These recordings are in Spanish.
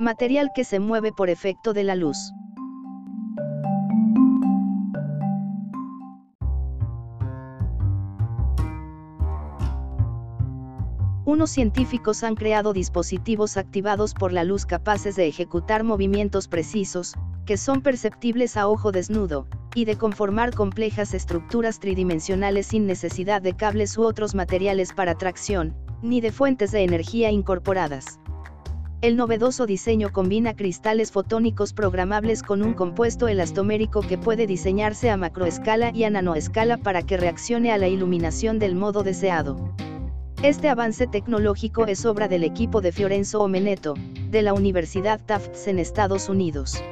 Material que se mueve por efecto de la luz. Unos científicos han creado dispositivos activados por la luz capaces de ejecutar movimientos precisos, que son perceptibles a ojo desnudo, y de conformar complejas estructuras tridimensionales sin necesidad de cables u otros materiales para tracción, ni de fuentes de energía incorporadas. El novedoso diseño combina cristales fotónicos programables con un compuesto elastomérico que puede diseñarse a macroescala y a nanoescala para que reaccione a la iluminación del modo deseado. Este avance tecnológico es obra del equipo de Fiorenzo Omeneto, de la Universidad Tufts en Estados Unidos.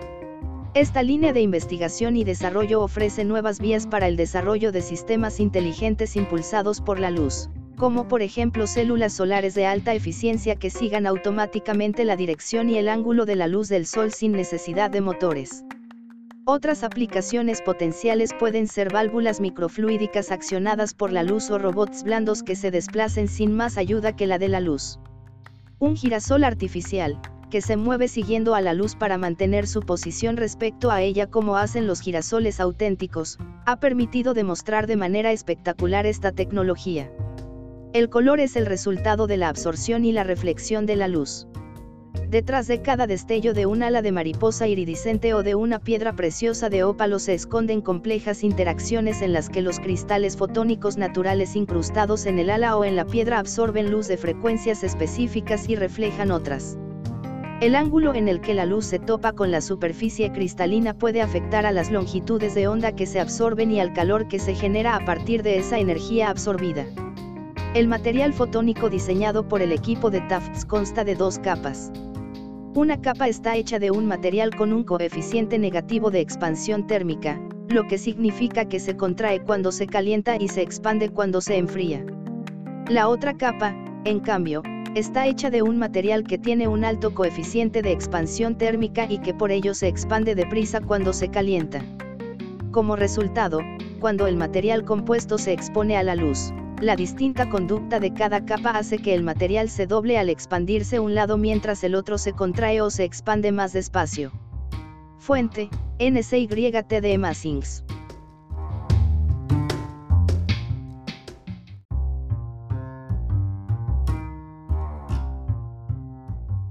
Esta línea de investigación y desarrollo ofrece nuevas vías para el desarrollo de sistemas inteligentes impulsados por la luz, como por ejemplo células solares de alta eficiencia que sigan automáticamente la dirección y el ángulo de la luz del sol sin necesidad de motores. Otras aplicaciones potenciales pueden ser válvulas microfluídicas accionadas por la luz o robots blandos que se desplacen sin más ayuda que la de la luz. Un girasol artificial, que se mueve siguiendo a la luz para mantener su posición respecto a ella como hacen los girasoles auténticos, ha permitido demostrar de manera espectacular esta tecnología. El color es el resultado de la absorción y la reflexión de la luz. Detrás de cada destello de un ala de mariposa iridiscente o de una piedra preciosa de ópalo se esconden complejas interacciones en las que los cristales fotónicos naturales incrustados en el ala o en la piedra absorben luz de frecuencias específicas y reflejan otras. El ángulo en el que la luz se topa con la superficie cristalina puede afectar a las longitudes de onda que se absorben y al calor que se genera a partir de esa energía absorbida. El material fotónico diseñado por el equipo de Tufts consta de dos capas. Una capa está hecha de un material con un coeficiente negativo de expansión térmica, lo que significa que se contrae cuando se calienta y se expande cuando se enfría. La otra capa, en cambio, está hecha de un material que tiene un alto coeficiente de expansión térmica y que por ello se expande deprisa cuando se calienta. Como resultado, cuando el material compuesto se expone a la luz, la distinta conducta de cada capa hace que el material se doble al expandirse un lado mientras el otro se contrae o se expande más despacio. Fuente, NCYTD Massings.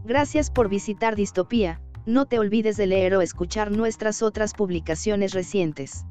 Gracias por visitar Distopía, no te olvides de leer o escuchar nuestras otras publicaciones recientes.